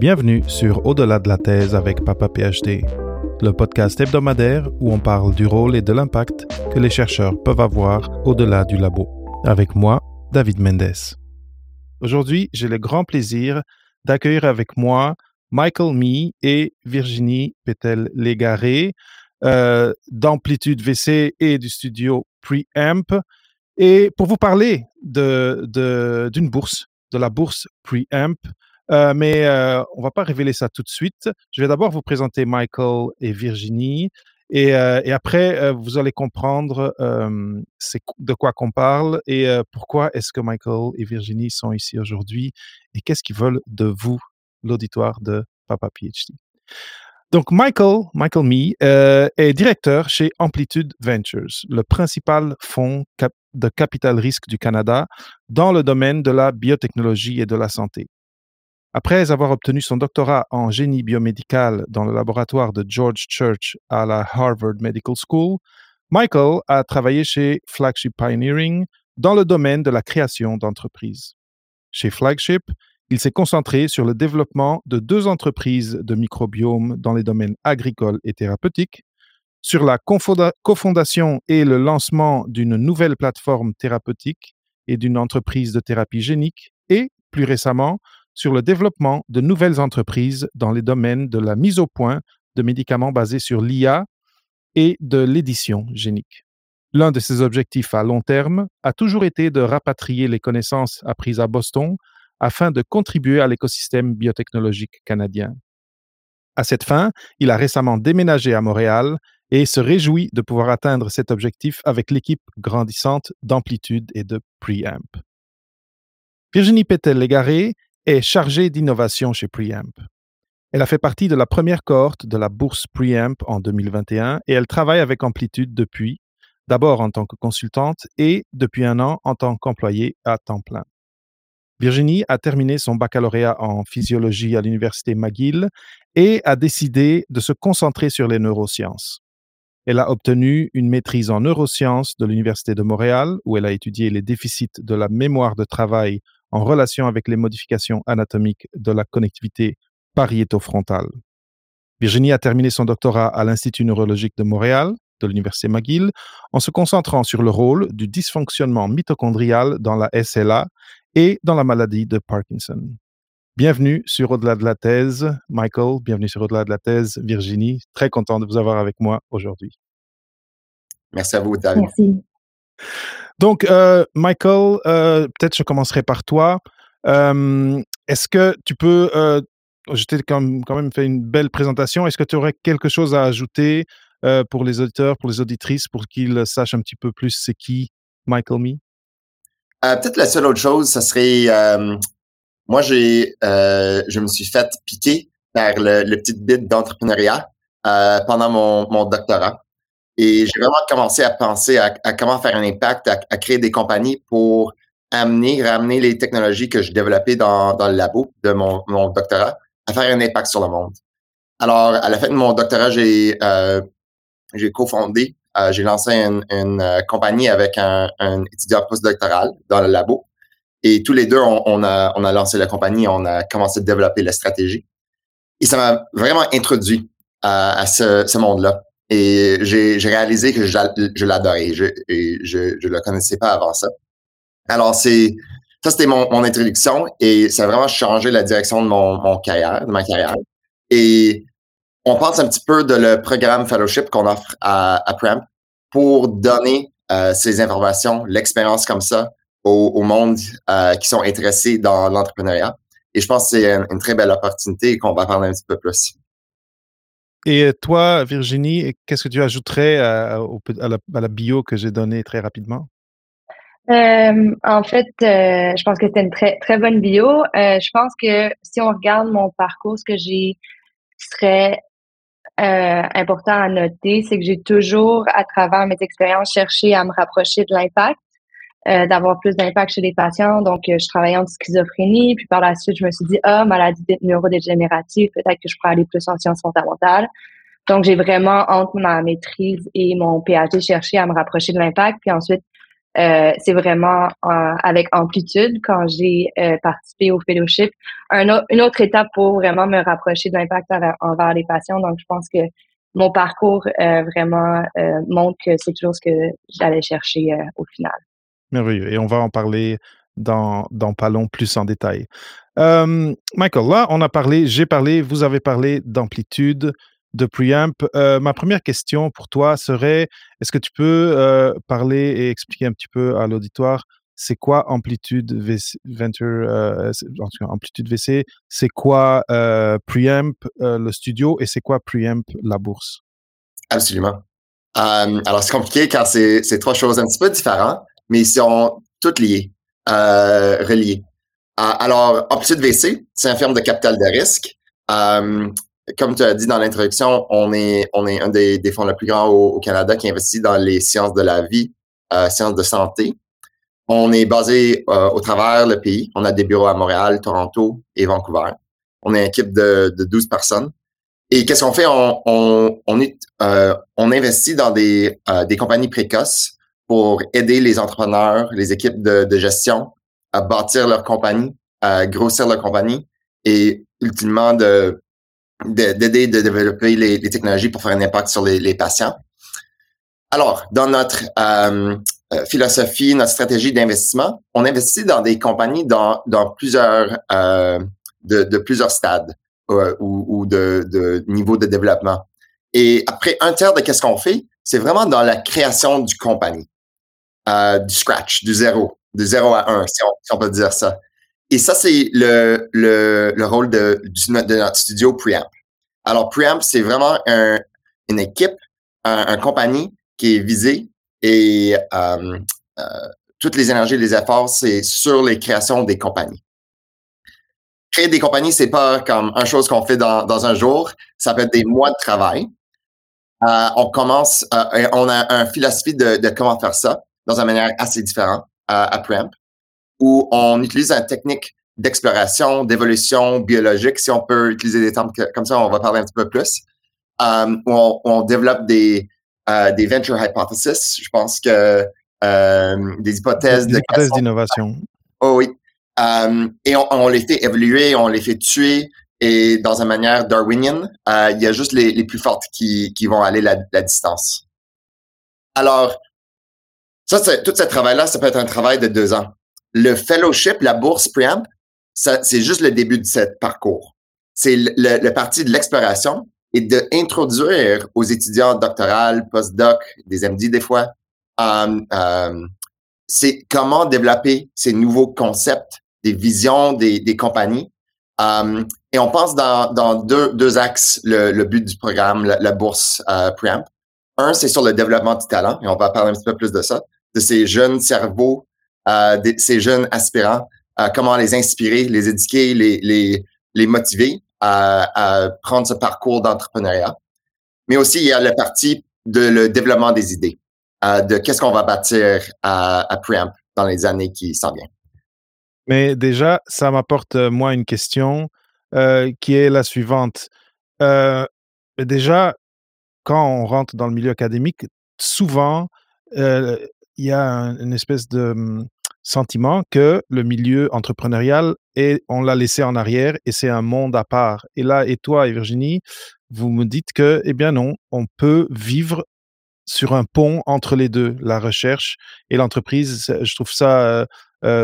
Bienvenue sur Au-delà de la thèse avec Papa PhD, le podcast hebdomadaire où on parle du rôle et de l'impact que les chercheurs peuvent avoir au-delà du labo. Avec moi, David Mendes. Aujourd'hui, j'ai le grand plaisir d'accueillir avec moi Michael Mee et Virginie Pétel-Légaré euh, d'Amplitude VC et du studio Preamp. Et pour vous parler d'une de, bourse, de la bourse Preamp, euh, mais euh, on va pas révéler ça tout de suite. Je vais d'abord vous présenter Michael et Virginie. Et, euh, après, euh, vous allez comprendre de quoi qu'on parle et pourquoi est-ce que Michael et Virginie sont ici aujourd'hui et qu'est-ce qu'ils veulent de vous, l'auditoire de Papa PhD. Donc, Michael, Michael Mee, est directeur chez Amplitude Ventures, le principal fonds de capital risque du Canada dans le domaine de la biotechnologie et de la santé. Après avoir obtenu son doctorat en génie biomédical dans le laboratoire de George Church à la Harvard Medical School, Michael a travaillé chez Flagship Pioneering dans le domaine de la création d'entreprises. Chez Flagship, il s'est concentré sur le développement de deux entreprises de microbiome dans les domaines agricoles et thérapeutiques, sur la cofondation et le lancement d'une nouvelle plateforme thérapeutique et d'une entreprise de thérapie génique, et, plus récemment, sur le développement de nouvelles entreprises dans les domaines de la mise au point de médicaments basés sur l'IA et de l'édition génique. L'un de ses objectifs à long terme a toujours été de rapatrier les connaissances apprises à Boston afin de contribuer à l'écosystème biotechnologique canadien. À cette fin, il a récemment déménagé à Montréal et se réjouit de pouvoir atteindre cet objectif avec l'équipe grandissante d'Amplitude et de Preamp. Virginie Pétel-Légaré est chargée d'innovation chez Preamp. Elle a fait partie de la première cohorte de la bourse Preamp en 2021 et elle travaille avec Amplitude depuis, d'abord en tant que consultante et depuis un an en tant qu'employée à temps plein. Virginie a terminé son baccalauréat en physiologie à l'université McGill et a décidé de se concentrer sur les neurosciences. Elle a obtenu une maîtrise en neurosciences de l'Université de Montréal, où elle a étudié les déficits de la mémoire de travail en relation avec les modifications anatomiques de la connectivité pariétofrontale. Virginie a terminé son doctorat à l'Institut neurologique de Montréal, de l'Université McGill, en se concentrant sur le rôle du dysfonctionnement mitochondrial dans la SLA et dans la maladie de Parkinson. Bienvenue sur Au-delà de la thèse, Michael. Bienvenue sur Au-delà de la thèse, Virginie. Très content de vous avoir avec moi aujourd'hui. Merci à vous, David. Merci. Donc, euh, Michael, euh, peut-être je commencerai par toi. Euh, Est-ce que tu peux, je t'ai quand, même fait une belle présentation, est-ce que tu aurais quelque chose à ajouter pour les auditeurs, pour les auditrices, pour qu'ils sachent un petit peu plus c'est qui Michael? Euh, Peut-être la seule autre chose, ça serait, moi j'ai, je me suis fait piquer par le, le petit bit d'entrepreneuriat pendant mon doctorat. Et j'ai vraiment commencé à penser à, comment faire un impact, à, créer des compagnies pour amener, ramener les technologies que je développais dans, le labo de mon, doctorat à faire un impact sur le monde. Alors, à la fin de mon doctorat, j'ai euh, cofondé, euh, j'ai lancé une, euh, compagnie avec un, étudiant postdoctoral dans le labo. Et tous les deux, on, a, lancé la compagnie, on a commencé à développer la stratégie. Et ça m'a vraiment introduit à, ce monde-là. Et j'ai réalisé que je, l'adorais. Je, et je je le connaissais pas avant ça. Alors, c'est ça, c'était mon, mon introduction et ça a vraiment changé la direction de mon, mon carrière, de ma carrière. Et on pense un petit peu de le programme fellowship qu'on offre à, à Prem pour donner euh, ces informations, l'expérience comme ça au, au monde euh, qui sont intéressés dans l'entrepreneuriat. Et je pense que c'est une, très belle opportunité qu'on va parler un petit peu plus. Et toi, Virginie, qu'est-ce que tu ajouterais à, la, bio que j'ai donnée très rapidement? En fait, je pense que c'est une très, très bonne bio. Je pense que si on regarde mon parcours, ce que j'ai serait important à noter, c'est que j'ai toujours, à travers mes expériences, cherché à me rapprocher de l'impact, euh, d'avoir plus d'impact chez les patients. Donc, je travaillais en schizophrénie, puis par la suite, je me suis dit, ah, maladie neurodégénérative, peut-être que je pourrais aller plus en sciences fondamentales. Donc, j'ai vraiment, entre ma maîtrise et mon PhD, cherché à me rapprocher de l'impact. Puis ensuite, euh, c'est vraiment avec amplitude quand j'ai participé au fellowship. une autre étape pour vraiment me rapprocher de l'impact envers les patients. Donc, je pense que mon parcours vraiment montre que c'est toujours ce que j'allais chercher au final. Merveilleux. Et on va en parler dans, dans pas long plus en détail. Michael, là, on a parlé, j'ai parlé, vous avez parlé d'amplitude, de preamp. Ma première question pour toi serait, est-ce que tu peux parler et expliquer un petit peu à l'auditoire, c'est quoi amplitude VC, Venture, amplitude VC, c'est quoi preamp le studio et c'est quoi preamp la bourse? Absolument. alors, c'est compliqué car c'est trois choses un petit peu différentes, mais ils sont toutes liées, reliées. alors, amplitude VC, c'est un firme de capital de risque comme tu as dit dans l'introduction, on est, on est un des, fonds les plus grands au, Canada qui investit dans les sciences de la vie, euh, sciences de santé. On est basé euh, au travers le pays. On a des bureaux à Montréal, Toronto et Vancouver. On est une équipe de, de 12 personnes. Et qu'est-ce qu'on fait? On, on, on, est, euh, on investit dans des, euh, des compagnies précoces pour aider les entrepreneurs, les équipes de, gestion à bâtir leur compagnie, à grossir leur compagnie et ultimement de d'aider de, développer les, technologies pour faire un impact sur les, patients. Alors, dans notre euh, euh, philosophie, notre stratégie d'investissement, on investit dans des compagnies dans, plusieurs euh, de, plusieurs stades ou, de, de niveau de développement. Et après un tiers de qu'est-ce qu'on fait, c'est vraiment dans la création du compagnie, du scratch, du zéro, du zéro à un, si on, peut dire ça. Et ça, c'est le, le, le, rôle de, de notre studio Preamp. Alors, Preamp, c'est vraiment un, une équipe, un, un, compagnie qui est visée et euh, euh, toutes les énergies, les efforts, c'est sur les créations des compagnies. Créer des compagnies, c'est pas comme une chose qu'on fait dans, un jour. Ça peut être des mois de travail. Euh, on commence, on a un philosophie de, de, comment faire ça dans une manière assez différente à, à Preamp où on utilise une technique d'exploration, d'évolution biologique, si on peut utiliser des termes comme ça, on va parler un petit peu plus, euh, où on, on, développe des, euh, des venture hypotheses. Je pense que euh, des hypothèses des hypothèses d'innovation. Oh oui. Euh, et on, on, les fait évoluer, on les fait tuer. Et dans une manière darwinienne, il y a juste les, les plus fortes qui, qui vont aller la, la distance. Alors, ça, tout ce travail-là, ça peut être un travail de deux ans le fellowship, la bourse Preamp, c'est juste le début de ce parcours. C'est le, le, parti de l'exploration et d'introduire aux étudiants doctorales, post-doc, des MD des fois, euh, euh, c'est comment développer ces nouveaux concepts, des visions des, des compagnies. Um, et on pense dans, dans deux, deux axes le, le but du programme, la, bourse euh, Preamp. Un, c'est sur le développement du talent, et on va parler un petit peu plus de ça, de ces jeunes cerveaux euh, ces jeunes aspirants, euh, comment les inspirer, les éduquer, les, motiver à, prendre ce parcours d'entrepreneuriat. Mais aussi, il y a la partie de le développement des idées, euh, de qu'est-ce qu'on va bâtir à, Preamp dans les années qui s'en viennent. Mais déjà, ça m'apporte, moi, une question qui est la suivante. Déjà, quand on rentre dans le milieu académique, souvent, il y a une espèce de hum, sentiment que le milieu entrepreneurial est, on l'a laissé en arrière et c'est un monde à part. Et là, et toi et Virginie, vous me dites que, eh bien non, on peut vivre sur un pont entre les deux, la recherche et l'entreprise. Je trouve ça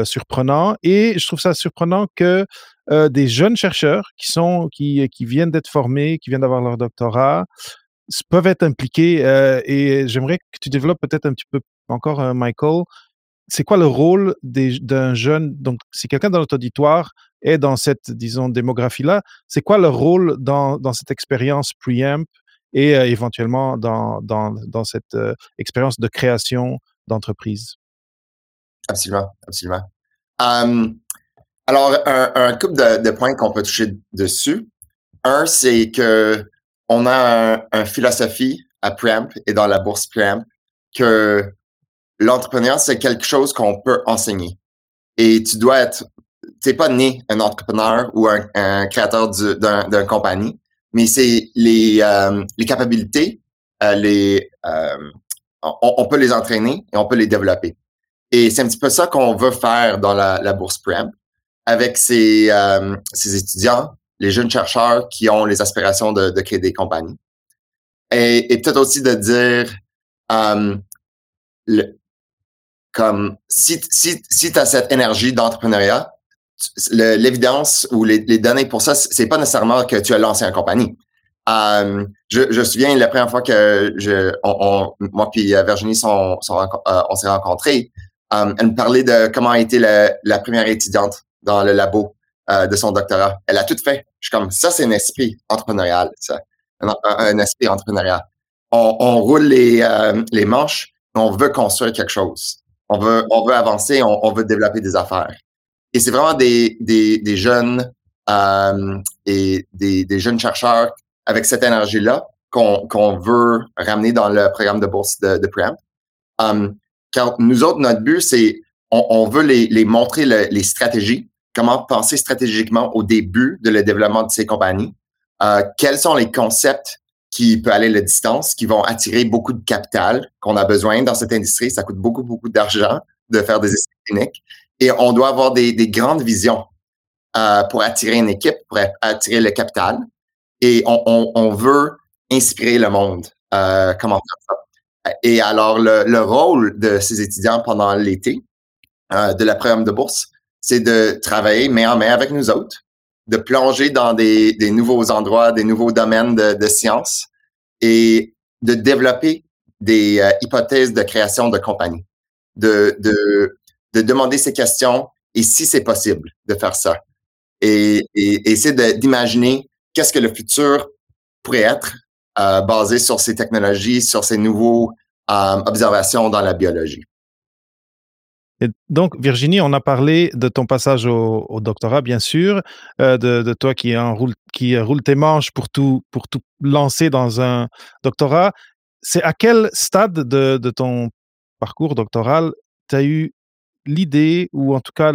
surprenant et je trouve ça surprenant que des jeunes chercheurs qui sont qui, qui viennent d'être formés, qui viennent d'avoir leur doctorat, peuvent être impliqués. et j'aimerais que tu développes peut-être un petit peu encore, Michael, c'est quoi le rôle d'un jeune, donc si quelqu'un dans notre auditoire est dans cette, disons, démographie-là, c'est quoi le rôle dans, dans cette expérience preamp et euh, éventuellement dans, dans, dans cette euh, expérience de création d'entreprise? Absolument, absolument. alors, un, couple de, de points qu'on peut toucher dessus. Un, c'est que on a un, un philosophie à Preamp et dans la bourse Preamp que l'entrepreneur, c'est quelque chose qu'on peut enseigner. Et tu dois être, t'es pas né un entrepreneur ou un, créateur d'un compagnie, mais c'est les, euh, les capacités, euh, euh, on, peut les entraîner et on peut les développer. Et c'est un petit peu ça qu'on veut faire dans la, bourse Preamp avec ces, ces étudiants, les jeunes chercheurs qui ont les aspirations de, créer des compagnies. Et, et peut-être aussi de dire, le, comme si, si, si tu as cette énergie d'entrepreneuriat, l'évidence ou les, les, données pour ça, c'est pas nécessairement que tu as lancé une compagnie. Euh, je, je me souviens la première fois que je, on, on, moi puis Virginie sont, sont euh, on s'est rencontrés, euh, elle me parlait de comment a été la, la première étudiante dans le labo euh, de son doctorat. Elle a tout fait. Je suis comme, ça, c'est un esprit entrepreneurial, ça. Un, un esprit entrepreneurial. On, on roule les, euh, les manches, on veut construire quelque chose. On veut, on veut avancer, on, veut développer des affaires. Et c'est vraiment des, des, jeunes euh, et des, jeunes chercheurs avec cette énergie-là qu'on veut ramener dans le programme de bourse de, de. Um, car nous autres, notre but, c'est on, veut les, les montrer le, les stratégies comment penser stratégiquement au début de le développement de ces compagnies, euh, quels sont les concepts qui peuvent aller la distance, qui vont attirer beaucoup de capital qu'on a besoin dans cette industrie. Ça coûte beaucoup, beaucoup d'argent de faire des essais cliniques. Et on doit avoir des, des grandes visions euh, pour attirer une équipe, pour attirer le capital. Et on, on, on veut inspirer le monde. Euh, comment faire ça? Et alors, le, le, rôle de ces étudiants pendant l'été euh, de la programme de bourse, c'est de travailler main en main avec nous autres, de plonger dans des, des nouveaux endroits, des nouveaux domaines de, de sciences et de développer des euh, hypothèses de création de compagnie, de, de, de demander ces questions et si c'est possible de faire ça. Et, et, et essayer d'imaginer qu'est-ce que le futur pourrait être euh, basé sur ces technologies, sur ces nouveaux euh, observations dans la biologie. Et donc, Virginie, on a parlé de ton passage au, doctorat, bien sûr, euh, de, toi qui, enroule, qui roule tes manches pour tout, lancer dans un doctorat. C'est à quel stade de, ton parcours doctoral tu as eu l'idée, ou en tout cas,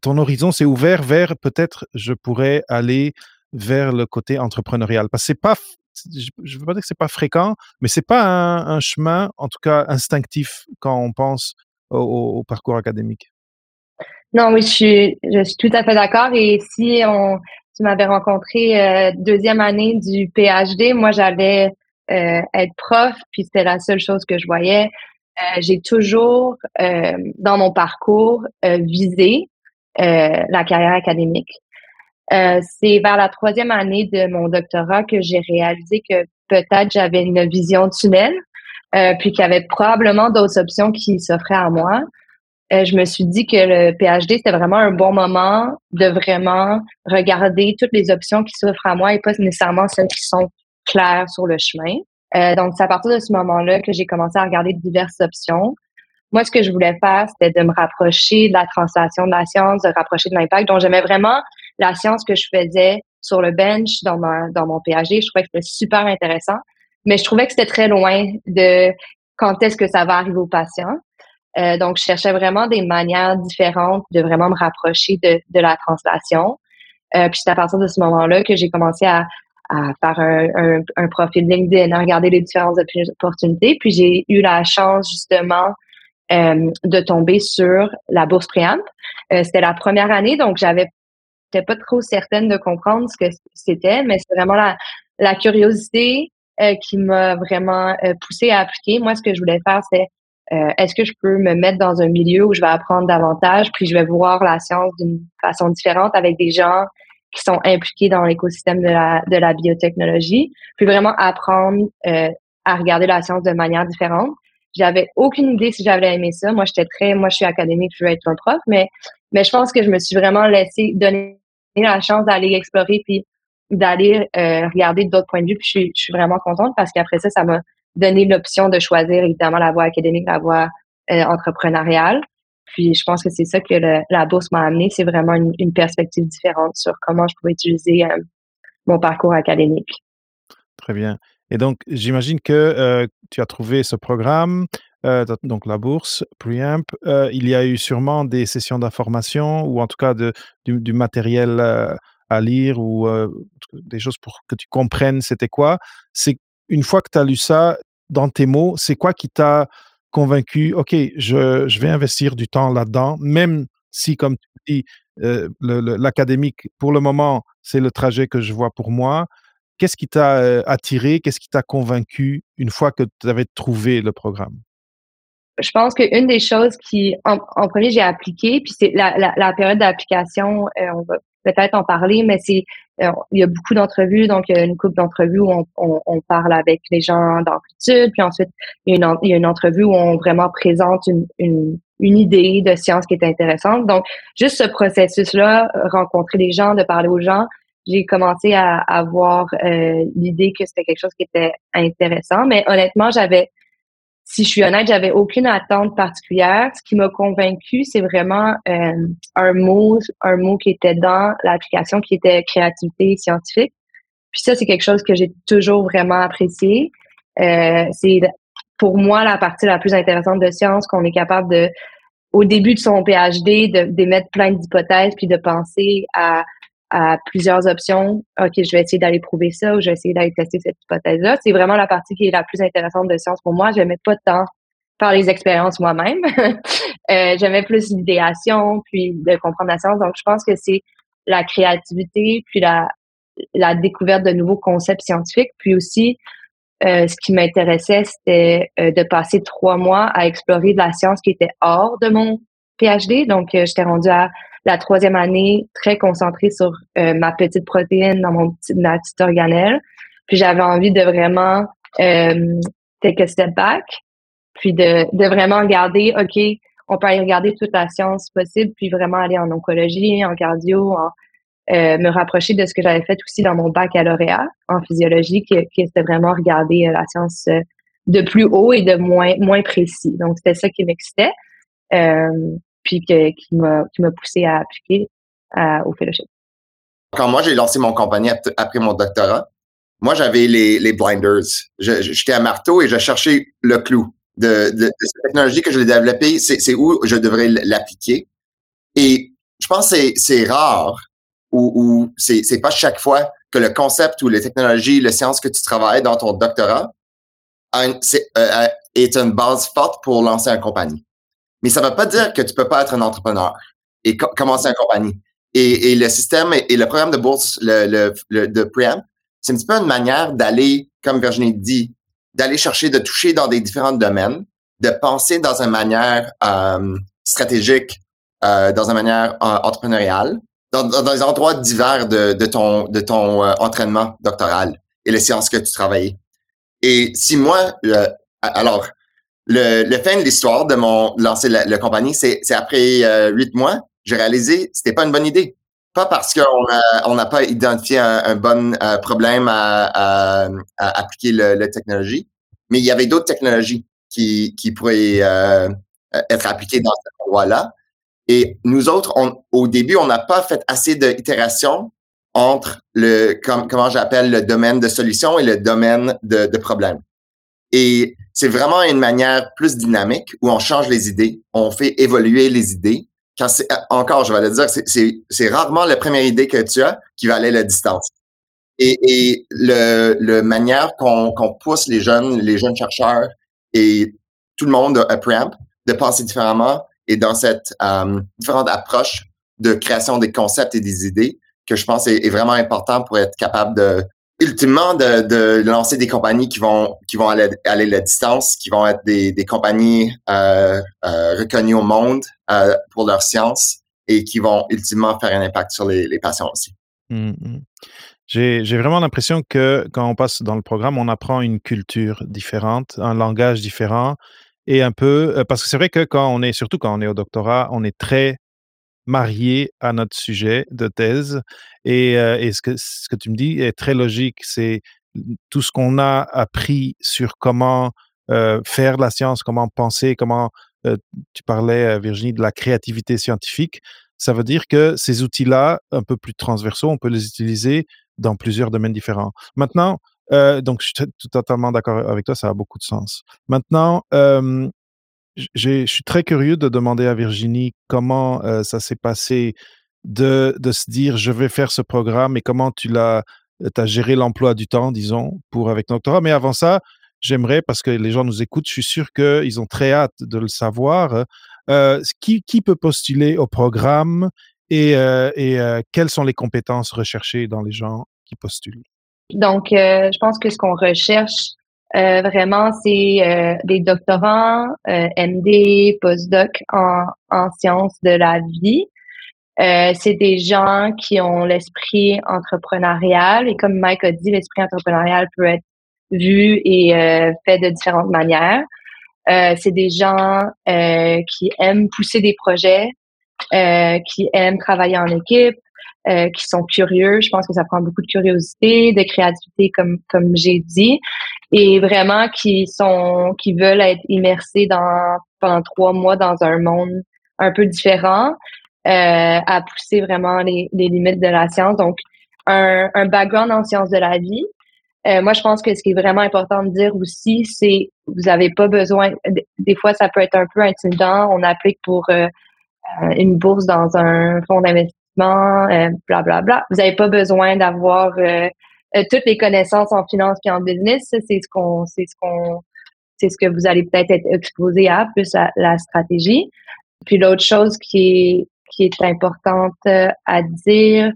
ton horizon s'est ouvert vers peut-être je pourrais aller vers le côté entrepreneurial? Parce que c'est pas je ne veux pas dire que c'est pas fréquent, mais c'est pas un, chemin, en tout cas instinctif, quand on pense au, parcours académique? Non, oui, je suis, tout à fait d'accord. Et si on, tu m'avais rencontré euh, deuxième année du PhD, moi j'allais euh, être prof, puis c'était la seule chose que je voyais. Euh, j'ai toujours dans mon parcours visé la carrière académique. c'est vers la troisième année de mon doctorat que j'ai réalisé que peut-être j'avais une vision tunnel euh, puis qu'il y avait probablement d'autres options qui s'offraient à moi. Euh, je me suis dit que le PhD, c'était vraiment un bon moment de vraiment regarder toutes les options qui s'offrent à moi et pas nécessairement celles qui sont claires sur le chemin. Euh, donc, c'est à partir de ce moment-là que j'ai commencé à regarder diverses options. Moi, ce que je voulais faire, c'était de me rapprocher de la translation de la science, de rapprocher de l'impact. Donc, j'aimais vraiment la science que je faisais sur le bench dans, ma, dans mon PhD. Je trouvais que c'était super intéressant mais je trouvais que c'était très loin de quand est-ce que ça va arriver aux patients. Euh, donc, je cherchais vraiment des manières différentes de vraiment me rapprocher de, de la translation. Euh, puis c'est à partir de ce moment-là que j'ai commencé à, à faire un, un, profil LinkedIn, à regarder les différentes opportunités. Puis j'ai eu la chance justement euh, de tomber sur la bourse Préamp. C'était la première année, donc j'avais j'étais pas trop certaine de comprendre ce que c'était, mais c'est vraiment la, la curiosité, euh, qui m'a vraiment euh, poussé à appliquer. Moi, ce que je voulais faire, c'est euh, est-ce que je peux me mettre dans un milieu où je vais apprendre davantage, puis je vais voir la science d'une façon différente avec des gens qui sont impliqués dans l'écosystème de la, de la biotechnologie, puis vraiment apprendre à regarder la science de manière différente? J'avais aucune idée si j'avais aimé ça. Moi, j'étais très, moi, je suis académique, je veux être un prof, mais, mais je pense que je me suis vraiment laissé donner la chance d'aller explorer puis d'aller euh, regarder d'autres points de vue. Puis je suis, je suis vraiment contente parce qu'après ça, ça m'a donné l'option de choisir évidemment la voie académique, la voie euh, entrepreneuriale. Puis je pense que c'est ça que la bourse m'a amené, c'est vraiment une, perspective différente sur comment je pouvais utiliser euh, mon parcours académique. Très bien. Et donc, j'imagine que tu as trouvé ce programme, donc la bourse, Preamp. Il y a eu sûrement des sessions d'information ou en tout cas de, du, matériel à lire ou des choses pour que tu comprennes c'était quoi. C'est une fois que tu as lu ça, dans tes mots, c'est quoi qui t'a convaincu, OK, je, je vais investir du temps là-dedans, même si, comme tu dis, euh, l'académique, pour le moment, c'est le trajet que je vois pour moi. Qu'est-ce qui t'a euh, attiré, qu'est-ce qui t'a convaincu une fois que tu avais trouvé le programme? Je pense qu'une des choses qui, en, premier, j'ai appliqué, puis c'est la, la, période d'application, euh, on va peut-être en parler, mais c'est euh, il y a beaucoup d'entrevues, donc il y a une couple d'entrevues où on, parle avec les gens d'amplitude, puis ensuite il y, a une, il y a une entrevue où on vraiment présente une, une, une idée de science qui est intéressante. Donc, juste ce processus-là, rencontrer des gens, de parler aux gens, j'ai commencé à avoir euh, l'idée que c'était quelque chose qui était intéressant. Mais honnêtement, j'avais si je suis honnête, j'avais aucune attente particulière. Ce qui m'a convaincu, c'est vraiment euh, un mot, un mot qui était dans l'application, qui était créativité scientifique. Puis ça, c'est quelque chose que j'ai toujours vraiment apprécié. Euh, c'est pour moi la partie la plus intéressante de science qu'on est capable de, au début de son PhD, d'émettre plein d'hypothèses puis de penser à à plusieurs options. OK, je vais essayer d'aller prouver ça ou je vais essayer d'aller tester cette hypothèse-là. C'est vraiment la partie qui est la plus intéressante de science pour moi. Je n'aimais pas tant faire les expériences moi-même. euh, J'aimais plus l'idéation, puis de comprendre la science. Donc, je pense que c'est la créativité, puis la, la découverte de nouveaux concepts scientifiques, puis aussi euh, ce qui m'intéressait, c'était euh, de passer trois mois à explorer de la science qui était hors de mon PhD. Donc, j'étais rendue à la troisième année très concentrée sur euh, ma petite protéine dans mon ma petite organelle. Puis j'avais envie de vraiment euh, take a step back, puis de, vraiment regarder, OK, on peut aller regarder toute la science possible, puis vraiment aller en oncologie, en cardio, en, euh, me rapprocher de ce que j'avais fait aussi dans mon baccalauréat en physiologie, qui, qui était vraiment regarder euh, la science de plus haut et de moins moins précis. Donc c'était ça qui m'excitait. Puis qui m'a poussé à appliquer au fellowship. Quand moi, j'ai lancé mon compagnie après mon doctorat, moi, j'avais les, les blinders. J'étais à marteau et je cherchais le clou de, cette technologie que je l'ai développée. C'est où je devrais l'appliquer. Et je pense que c'est rare ou, ou c'est pas chaque fois que le concept ou les technologies, les sciences que tu travailles dans ton doctorat euh, est une base forte pour lancer une compagnie. Mais ça ne veut pas dire que tu peux pas être un entrepreneur et commencer une compagnie. Et, et, le système et, le programme de bourse le, le, de Preamp, c'est un petit peu une manière d'aller, comme Virginie dit, d'aller chercher, de toucher dans des différents domaines, de penser dans une manière euh, stratégique, euh, dans une manière euh, entrepreneuriale, dans, dans, des endroits divers de, de ton, de ton euh, entraînement doctoral et les sciences que tu travailles. Et si moi, euh, alors, le, le fin de l'histoire de mon lancer la, compagnie, c'est après euh, huit mois, j'ai réalisé c'était pas une bonne idée. Pas parce qu'on a on n'a pas identifié un, bon euh, problème à, à, à appliquer la technologie, mais il y avait d'autres technologies qui, qui pourraient euh, être appliquées dans cet endroit-là. Et nous autres, on, au début, on n'a pas fait assez d'itérations entre le, comme, comment j'appelle, le domaine de solution et le domaine de, de problème. Et c'est vraiment une manière plus dynamique où on change les idées, on fait évoluer les idées. Quand c'est, encore, je vais le dire, c'est rarement la première idée que tu as qui va aller la distance. Et, et le, le manière qu'on qu'on pousse les jeunes, les jeunes chercheurs et tout le monde à Preamp de penser différemment et dans cette euh, différente approche de création des concepts et des idées que je pense est, est vraiment important pour être capable de ultimement de, de, lancer des compagnies qui vont qui vont aller, aller la distance, qui vont être des, des compagnies euh, euh, reconnues au monde euh, pour leur science et qui vont ultimement faire un impact sur les, patients aussi. Mmh. J'ai vraiment l'impression que quand on passe dans le programme, on apprend une culture différente, un langage différent et un peu parce que c'est vrai que quand on est surtout quand on est au doctorat, on est très marié à notre sujet de thèse. Et, euh, ce, que, tu me dis est très logique. C'est tout ce qu'on a appris sur comment euh, faire la science, comment penser, comment euh, tu parlais, Virginie, de la créativité scientifique. Ça veut dire que ces outils-là, un peu plus transversaux, on peut les utiliser dans plusieurs domaines différents. Maintenant, donc je suis totalement d'accord avec toi, ça a beaucoup de sens. Maintenant, je suis très curieux de demander à Virginie comment euh, ça s'est passé de, de, se dire je vais faire ce programme et comment tu l'as as géré l'emploi du temps, disons, pour avec doctorat. Mais avant ça, j'aimerais, parce que les gens nous écoutent, je suis sûr qu'ils ont très hâte de le savoir. Euh, qui, qui peut postuler au programme et, euh, et euh, quelles sont les compétences recherchées dans les gens qui postulent? Donc, euh, je pense que ce qu'on recherche euh, vraiment, c'est euh, des doctorants, MD, postdoc en, en sciences de la vie. c'est des gens qui ont l'esprit entrepreneurial et comme Mike a dit, l'esprit entrepreneurial peut être vu et fait de différentes manières. c'est des gens qui aiment pousser des projets, qui aiment travailler en équipe, euh, qui sont curieux. Je pense que ça prend beaucoup de curiosité, de créativité, comme comme j'ai dit, et vraiment qui sont qui veulent être immersés dans pendant trois mois dans un monde un peu différent, euh, à pousser vraiment les, les, limites de la science. Donc un, un background en sciences de la vie. Euh, moi, je pense que ce qui est vraiment important de dire aussi, c'est vous n'avez pas besoin. Des fois, ça peut être un peu intimidant. On applique pour euh, une bourse dans un fonds d'investissement blablabla. Euh, bla, Vous n'avez pas besoin d'avoir euh, euh, toutes les connaissances en finance et en business. C'est ce qu'on, c'est ce qu'on, c'est ce que vous allez peut-être être exposé à, plus à la stratégie. Puis l'autre chose qui est, qui est importante à dire,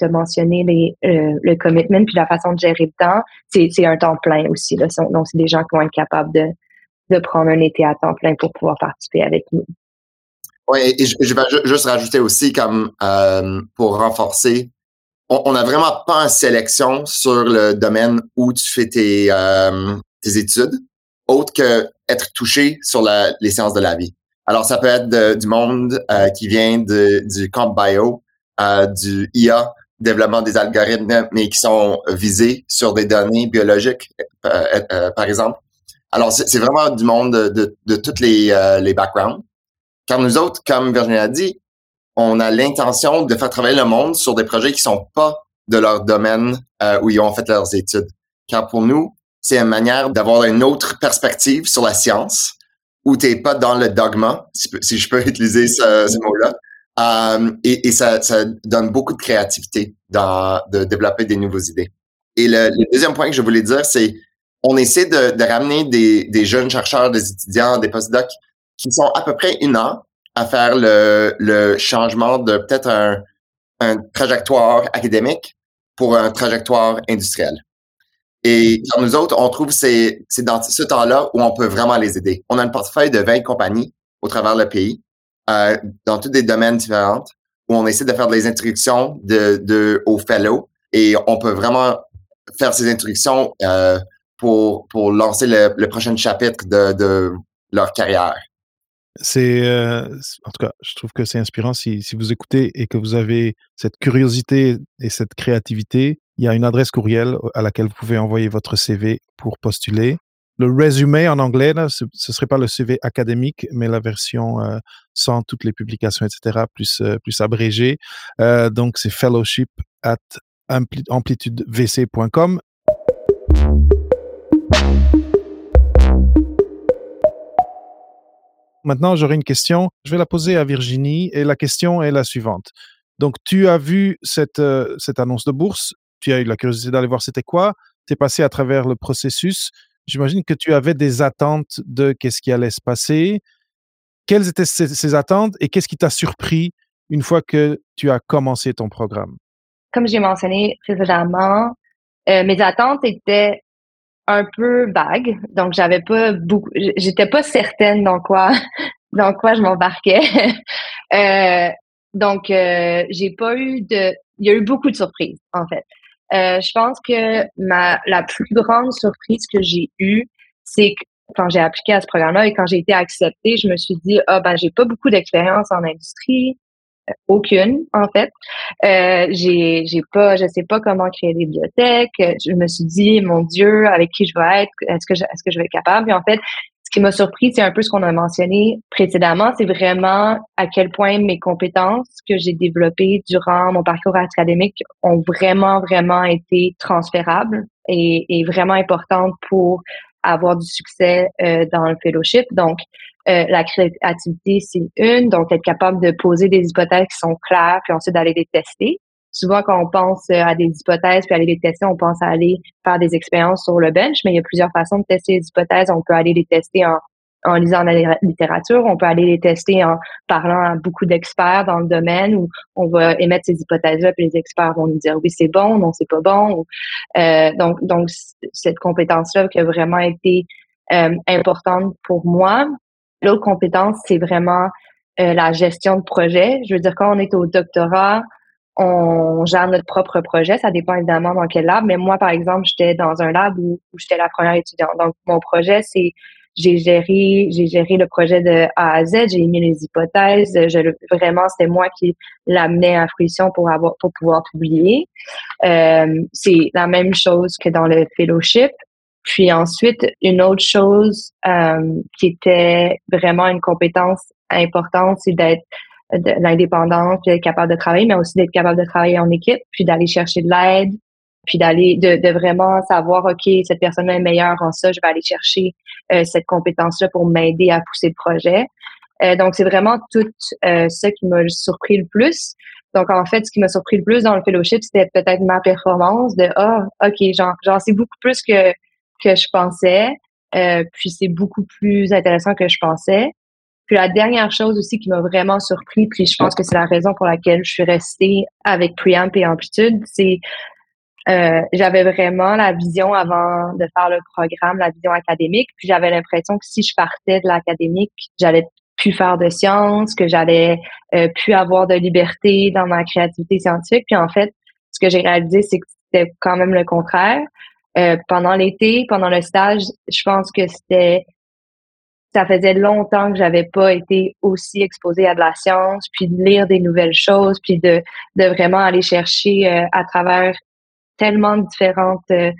de mentionner les, le commitment puis la façon de gérer le temps, c'est, un temps plein aussi. Donc, c'est des gens qui vont être capables de, de prendre un été à temps plein pour pouvoir participer avec nous. Oui, et je, vais juste rajouter aussi comme euh, pour renforcer, on n'a vraiment pas en sélection sur le domaine où tu fais tes, euh, tes études, autre que être touché sur la, les sciences de la vie. Alors, ça peut être du monde euh, qui vient de, du camp bio, du IA, développement des algorithmes, mais qui sont visés sur des données biologiques, par exemple. Alors, c'est vraiment du monde de, de, de tous les, les backgrounds. Car nous autres, comme Virginie a dit, on a l'intention de faire travailler le monde sur des projets qui sont pas de leur domaine euh, où ils ont fait leurs études. Car pour nous, c'est une manière d'avoir une autre perspective sur la science où tu n'es pas dans le dogma, si, je peux utiliser ce, mot-là. Euh, et, ça, donne beaucoup de créativité dans de développer des nouvelles idées. Et le, deuxième point que je voulais dire, c'est on essaie de, ramener des, des, jeunes chercheurs, des étudiants, des postdocs qui sont à peu près une an à faire le, le changement de peut-être un, un trajectoire académique pour un trajectoire industriel. Et dans nous autres, on trouve c'est dans ce temps-là où on peut vraiment les aider. On a un portefeuille de 20 compagnies au travers le pays, euh, dans tous des domaines différents, où on essaie de faire des introductions de, de, aux fellows et on peut vraiment faire ces introductions euh, pour, pour lancer le, le prochain chapitre de, de leur carrière. C'est, euh, en tout cas, je trouve que c'est inspirant si, vous écoutez et que vous avez cette curiosité et cette créativité. Il y a une adresse courriel à laquelle vous pouvez envoyer votre CV pour postuler. Le résumé en anglais, ce, ne serait pas le CV académique, mais la version sans toutes les publications, etc., plus, plus abrégée. Euh, donc, c'est fellowship at amplitudevc.com. Maintenant, j'aurais une question. Je vais la poser à Virginie et la question est la suivante. Donc, tu as vu cette, euh, cette annonce de bourse, tu as eu la curiosité d'aller voir c'était quoi, tu es passé à travers le processus. J'imagine que tu avais des attentes de qu'est-ce qui allait se passer. Quelles étaient ces, attentes et qu'est-ce qui t'a surpris une fois que tu as commencé ton programme? Comme j'ai mentionné précédemment, euh, mes attentes étaient un peu vague. Donc, j'avais pas beaucoup, j'étais pas certaine dans quoi, dans quoi je m'embarquais. euh, donc, euh, j'ai pas eu de, il y a eu beaucoup de surprises, en fait. Euh, je pense que ma, la plus grande surprise que j'ai eue, c'est que quand j'ai appliqué à ce programme-là et quand j'ai été acceptée, je me suis dit, ah, ben, j'ai pas beaucoup d'expérience en industrie aucune en fait. Euh, j'ai, j'ai pas, je sais pas comment créer des bibliothèques. Je me suis dit, mon Dieu, avec qui je vais être, est-ce que je, est-ce que je vais être capable? Et en fait, ce qui m'a surpris, c'est un peu ce qu'on a mentionné précédemment, c'est vraiment à quel point mes compétences que j'ai développées durant mon parcours académique ont vraiment, vraiment été transférables et, et vraiment importantes pour avoir du succès euh, dans le fellowship. Donc, euh, la créativité, c'est une. Donc, être capable de poser des hypothèses qui sont claires, puis ensuite d'aller les tester. souvent quand on pense à des hypothèses puis aller les tester, on pense à aller faire des expériences sur le bench, mais il y a plusieurs façons de tester les hypothèses. On peut aller les tester en, en lisant la littérature, on peut aller les tester en parlant à beaucoup d'experts dans le domaine où on va émettre ces hypothèses-là, puis les experts vont nous dire oui, c'est bon, non, c'est pas bon. Euh, donc, donc cette compétence-là qui a vraiment été euh, importante pour moi. L'autre compétence, c'est vraiment euh, la gestion de projet. Je veux dire, quand on est au doctorat, on gère notre propre projet. Ça dépend évidemment dans quel lab. Mais moi, par exemple, j'étais dans un lab où, j'étais la première étudiante. Donc, mon projet, c'est j'ai géré, j'ai géré le projet de A à Z, j'ai mis les hypothèses. Je, vraiment, c'était moi qui l'amenais à fruition pour avoir, pour pouvoir publier. Euh, c'est la même chose que dans le fellowship. Puis ensuite, une autre chose euh, qui était vraiment une compétence importante, c'est d'être l'indépendance, d'être capable de travailler, mais aussi d'être capable de travailler en équipe, puis d'aller chercher de l'aide, puis d'aller de, de, vraiment savoir ok cette personne est meilleure en ça je vais aller chercher euh, cette compétence là pour m'aider à pousser le projet. Euh, donc c'est vraiment tout euh, ça qui m'a surpris le plus. Donc en fait ce qui m'a surpris le plus dans le fellowship c'était peut-être ma performance de ah ok j'en sais beaucoup plus que que je pensais puis c'est beaucoup plus intéressant que je pensais puis la dernière chose aussi qui m'a vraiment surpris, puis je pense que c'est la raison pour laquelle je suis restée avec Preamp et Amplitude, c'est euh, j'avais vraiment la vision avant de faire le programme, la vision académique. Puis j'avais l'impression que si je partais de l'académique, j'allais plus faire de sciences, que j'allais euh, plus avoir de liberté dans ma créativité scientifique. Puis en fait, ce que j'ai réalisé, c'est que c'était quand même le contraire. Euh, pendant l'été, pendant le stage, je pense que c'était ça faisait longtemps que j'avais pas été aussi exposée à de la science, puis de lire des nouvelles choses, puis de, de vraiment aller chercher à travers tellement différents euh,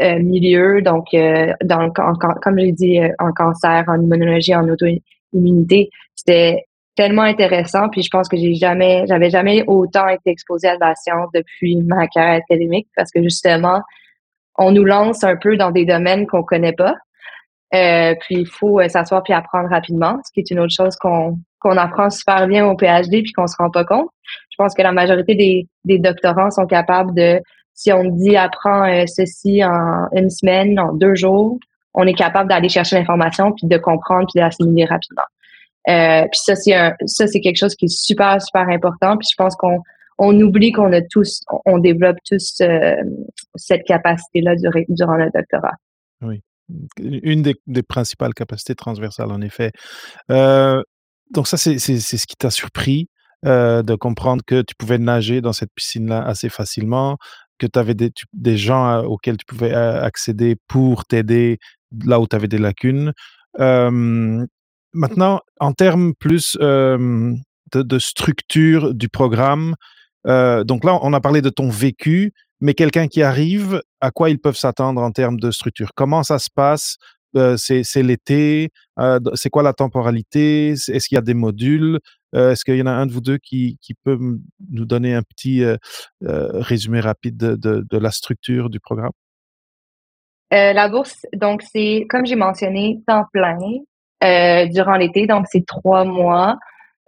euh, milieux. Donc, euh, dans comme j'ai dit, en cancer, en immunologie, en auto-immunité, c'était tellement intéressant. Puis je pense que j'ai jamais, j'avais jamais autant été exposée à la science depuis ma carrière académique parce que justement, on nous lance un peu dans des domaines qu'on connaît pas. puis il faut s'asseoir puis apprendre rapidement, ce qui est une autre chose qu'on qu'on apprend super bien au PhD puis qu'on se rend pas compte. Je pense que la majorité des, des doctorants sont capables de si on dit apprends euh, ceci en une semaine, en deux jours, on est capable d'aller chercher l'information puis de comprendre puis d'assimiler rapidement. Euh, puis ça c'est ça c'est quelque chose qui est super super important. Puis je pense qu'on on oublie qu'on a tous, on développe tous euh, cette capacité-là durant le doctorat. Oui, une des, principales capacités transversales en effet. Euh, donc ça c'est ce qui t'a surpris. Euh, de comprendre que tu pouvais nager dans cette piscine-là assez facilement, que tu avais des, gens auxquels tu pouvais accéder pour t'aider là où tu avais des lacunes. maintenant, en termes plus de, structure du programme, donc là, on a parlé de ton vécu, mais quelqu'un qui arrive, à quoi ils peuvent s'attendre en termes de structure? Comment ça se passe? C'est l'été C'est quoi la temporalité? Est-ce qu'il y a des modules? Euh, est-ce qu'il y en a un de vous deux qui, peut nous donner un petit euh, euh, résumé rapide de, de, de, la structure du programme? la bourse, donc c'est, comme j'ai mentionné, temps plein durant l'été, donc c'est trois mois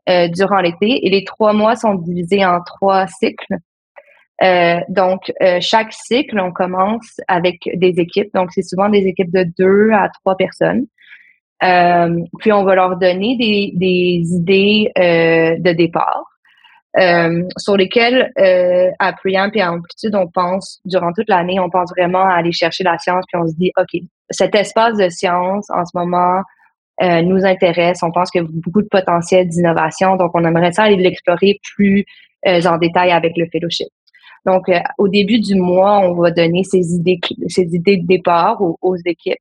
durant l'été, et les trois mois sont divisés en trois cycles. donc, chaque cycle, on commence avec des équipes. Donc, c'est souvent des équipes de deux à trois personnes. Euh, puis on va leur donner des, idées euh, de départ euh, sur lesquelles, euh, à Preamp et à Amplitude, on pense, durant toute l'année, on pense vraiment à aller chercher la science, puis on se dit, OK, cet espace de science en ce moment euh, nous intéresse, on pense qu'il y a beaucoup de potentiel d'innovation, donc on aimerait ça aller l'explorer plus en détail avec le fellowship. Donc, au début du mois, on va donner ces idées, ces idées de départ aux, aux équipes.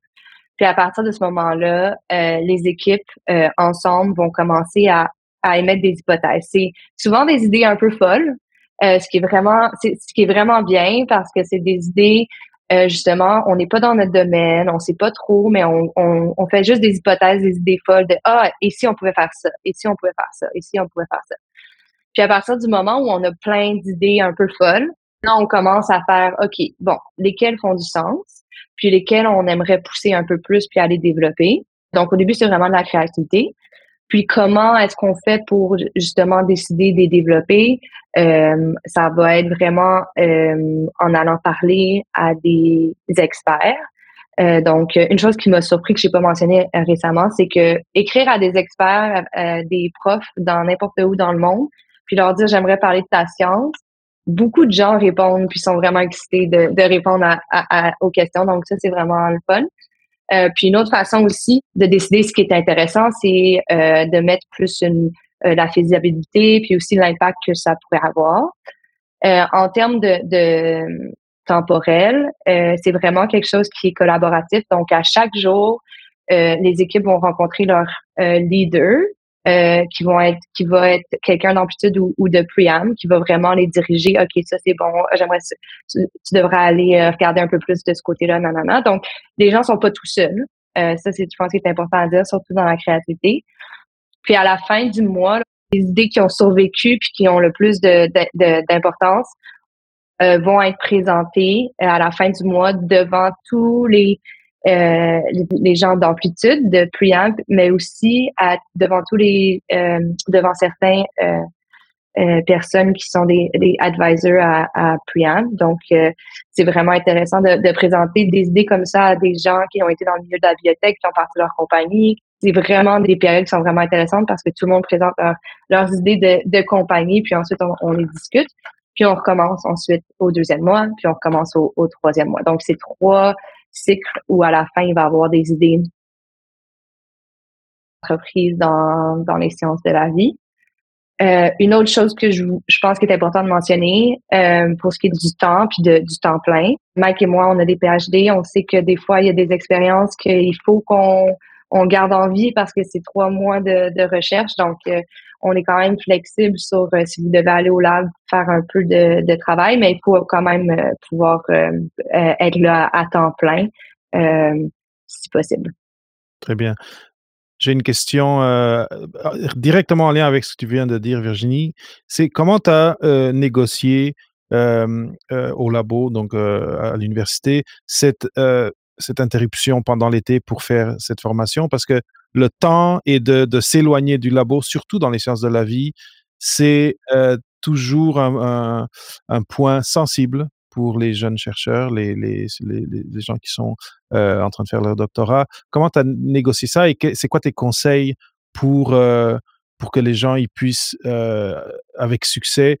Puis à partir de ce moment-là, euh, les équipes euh, ensemble vont commencer à, à émettre des hypothèses. C'est souvent des idées un peu folles, euh, ce qui est vraiment, ce qui est vraiment bien parce que c'est des idées justement, on n'est pas dans notre domaine, on sait pas trop, mais on, on, fait juste des hypothèses, des idées folles de ah et si on pouvait faire ça, et si on pouvait faire ça, et on pouvait faire ça? Puis à partir du moment où on a plein d'idées un peu folles, là on commence à faire ok bon lesquelles font du sens puis lesquels on aimerait pousser un peu plus puis aller développer. Donc, au début, c'est vraiment de la créativité. Puis comment est-ce qu'on fait pour justement décider de les développer? Euh, ça va être vraiment euh, en allant parler à des experts. Euh, donc, une chose qui m'a surpris que j'ai pas mentionné récemment, c'est que écrire à des experts, des profs dans n'importe où dans le monde, puis leur dire j'aimerais parler de ta science, beaucoup de gens répondent puis sont vraiment excités de, répondre aux questions. Donc ça, c'est vraiment le fun. Euh, puis une autre façon aussi de décider ce qui est intéressant, c'est euh, de mettre plus euh, la faisabilité puis aussi l'impact que ça pourrait avoir. en termes de, de temporel, c'est vraiment quelque chose qui est collaboratif. Donc à chaque jour, les équipes vont rencontrer leur leader euh, qui vont être qui va être quelqu'un d'amplitude ou, de pream qui va vraiment les diriger. Ok ça c'est bon j'aimerais tu, devrais aller euh, regarder un peu plus de ce côté-là nanana. Donc les gens sont pas tout seuls. Euh, ça c'est je pense que c'est important à dire surtout dans la créativité. Puis à la fin du mois les idées qui ont survécu puis qui ont le plus de, d'importance euh, vont être présentées à la fin du mois devant tous les euh, les, gens d'amplitude de preamp, mais aussi à, devant tous les euh, devant certains euh, euh, personnes qui sont des, des advisors à, à preamp. Donc, c'est vraiment intéressant de, de, présenter des idées comme ça à des gens qui ont été dans le milieu de la bibliothèque, qui ont parti leur compagnie. C'est vraiment des périodes qui sont vraiment intéressantes parce que tout le monde présente leurs idées de, de compagnie, puis ensuite on, on les discute puis on recommence ensuite au deuxième mois, puis on recommence au, au troisième mois. Donc, c'est trois cycle où à la fin, il va avoir des idées entreprises dans, dans les sciences de la vie. Euh, une autre chose que je, je pense qu'il est important de mentionner euh, pour ce qui est du temps puis de, du temps plein. Mike et moi, on a des PhD. On sait que des fois, il y a des expériences qu'il faut qu'on on garde en vie parce que c'est trois mois de, de recherche. Donc, euh, on est quand même flexible sur si vous devez aller au lab un peu de, travail, mais il faut quand même euh, pouvoir être là à temps plein si possible. Très bien. J'ai une question directement en lien avec ce que tu viens de dire, Virginie. C'est comment tu as négocié au labo, donc à l'université, cette interruption pendant l'été pour faire cette formation? Parce que le temps et de, de s'éloigner du labo, surtout dans les sciences de la vie, c'est euh, toujours un, point sensible pour les jeunes chercheurs, les, gens qui sont euh, en train de faire leur doctorat. Comment tu as négocié ça et c'est quoi tes conseils pour, euh, pour que les gens ils puissent, euh, avec succès,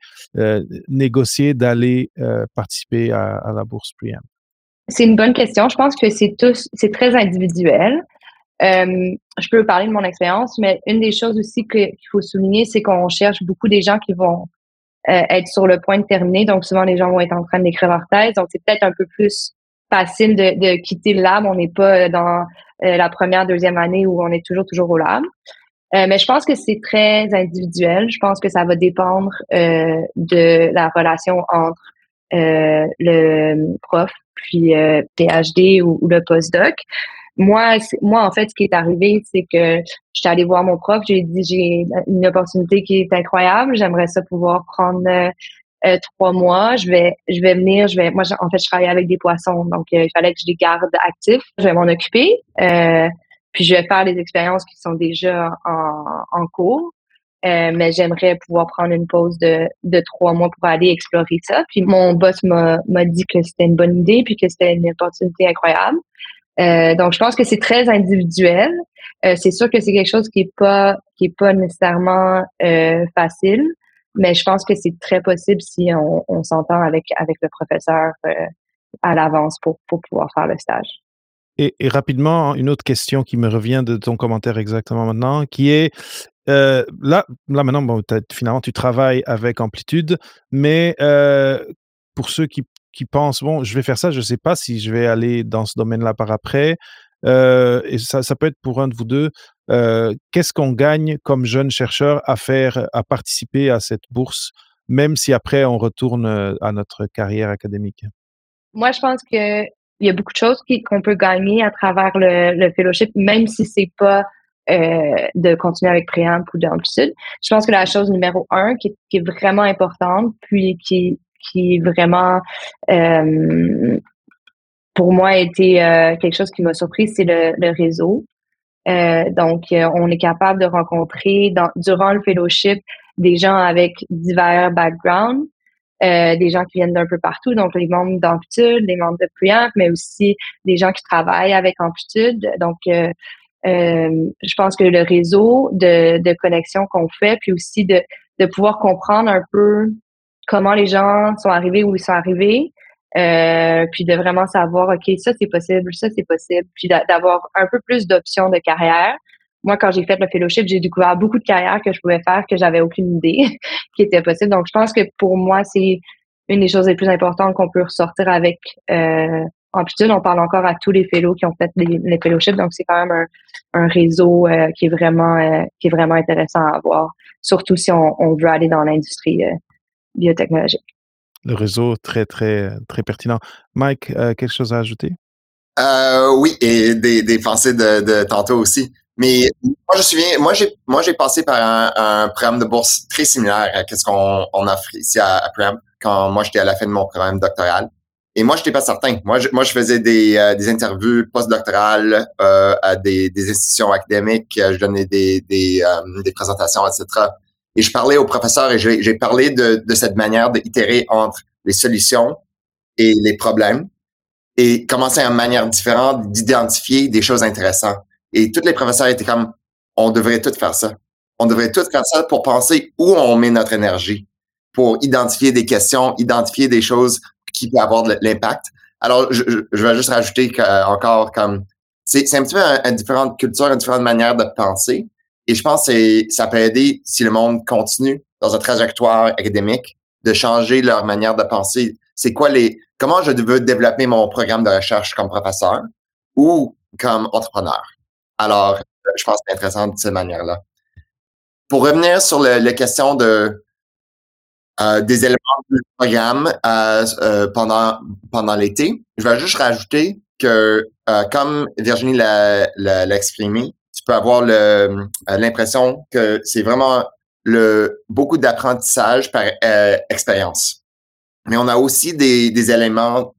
négocier d'aller participer à, la bourse Preamp? C'est une bonne question. Je pense que c'est très individuel. Je peux parler de mon expérience, mais une des choses aussi qu'il faut souligner, c'est qu'on cherche beaucoup des gens qui vont être sur le point de terminer. Donc, souvent, les gens vont être en train d'écrire leur thèse. Donc, c'est peut-être un peu plus facile de, de quitter le lab. On n'est pas dans euh, la première, deuxième année où on est toujours, toujours au lab. Euh, mais je pense que c'est très individuel. Je pense que ça va dépendre de la relation entre le prof puis euh, PhD ou, le postdoc. Moi, moi, en fait, ce qui est arrivé, c'est que j'étais allée voir mon prof, j'ai dit j'ai une opportunité qui est incroyable, j'aimerais ça pouvoir prendre euh, euh, trois mois, je vais je vais venir, je vais moi en fait je travaille avec des poissons, donc il fallait que je les garde actifs, je vais m'en occuper, puis je vais faire les expériences qui sont déjà en, en cours. Euh, mais j'aimerais pouvoir prendre une pause de, de trois mois pour aller explorer ça. Puis mon boss m'a dit que c'était une bonne idée, puis que c'était une opportunité incroyable. Euh, donc, je pense que c'est très individuel. Euh, c'est sûr que c'est quelque chose qui est pas qui est pas nécessairement euh, facile, mais je pense que c'est très possible si on, s'entend avec avec le professeur à l'avance pour pour pouvoir faire le stage. Et, et, rapidement, une autre question qui me revient de ton commentaire exactement maintenant, qui est là, là maintenant, bon, finalement, tu travailles avec amplitude, mais pour ceux qui, qui, pensent, bon, je vais faire ça, je ne sais pas si je vais aller dans ce domaine-là par après, euh, et ça, ça, peut être pour un de vous deux, euh, qu'est-ce qu'on gagne comme jeune chercheur à faire, à participer à cette bourse, même si après on retourne euh, à notre carrière académique? Moi, je pense que il y a beaucoup de choses qu'on peut gagner à travers le, fellowship, même si c'est pas de continuer avec Préamp ou d'Amplitude. Je pense que la chose numéro un qui est, qui est vraiment importante, puis qui, qui vraiment euh, pour moi a été euh, quelque chose qui m'a surpris, c'est le, réseau. donc, on est capable de rencontrer durant le fellowship des gens avec divers backgrounds, euh, des gens qui viennent d'un peu partout, donc les membres d'Amplitude, les membres de Preamp, mais aussi des gens qui travaillent avec Amplitude. Donc, euh, euh, je pense que le réseau de, de connexion qu'on fait, puis aussi de, de pouvoir comprendre un peu comment les gens sont arrivés où ils sont arrivés, euh, puis de vraiment savoir, OK, ça c'est possible, ça c'est possible, puis d'avoir un peu plus d'options de carrière moi, quand j'ai fait le fellowship, j'ai découvert beaucoup de carrières que je pouvais faire que j'avais aucune idée qui était possible. Donc, je pense que pour moi, c'est une des choses les plus importantes qu'on peut ressortir avec euh, Amplitude. On parle encore à tous les fellows qui ont fait les, fellowships, donc c'est quand même un, réseau euh, qui est vraiment euh, qui est vraiment intéressant à avoir, surtout si on, veut aller dans l'industrie biotechnologique. Le réseau très très très pertinent. Mike, quelque chose à ajouter? oui, et des, des pensées de, de tantôt aussi. Mais moi, je me souviens, moi, j'ai, moi, j'ai passé par un, un, programme de bourse très similaire à ce qu'on on offre ici à, à quand moi, j'étais à la fin de mon programme doctoral. Et moi, je n'étais pas certain. Moi, je, moi, je faisais des, euh, des interviews postdoctorales euh, à des, des, institutions académiques. Je donnais des, des, euh, des présentations, etc. Et je parlais aux professeurs et j'ai, parlé de, de cette manière d'itérer entre les solutions et les problèmes et commencer une manière différente d'identifier des choses intéressantes. Et tous les professeurs étaient comme, on devrait tout faire ça. On devrait tout faire ça pour penser où on met notre énergie, pour identifier des questions, identifier des choses qui peuvent avoir de l'impact. Alors, je, je, vais juste rajouter encore comme, c'est un petit peu une, différente culture, une différente manière de penser. Et je pense que ça peut aider si le monde continue dans une trajectoire académique de changer leur manière de penser. C'est quoi les, comment je veux développer mon programme de recherche comme professeur ou comme entrepreneur? Alors, je pense que c'est intéressant de cette manière-là. Pour revenir sur la question de euh, des éléments du programme euh, euh, pendant pendant l'été, je vais juste rajouter que comme Virginie l'a, exprimé, tu peux avoir l'impression que c'est vraiment le beaucoup d'apprentissage par expérience. Mais on a aussi des, des éléments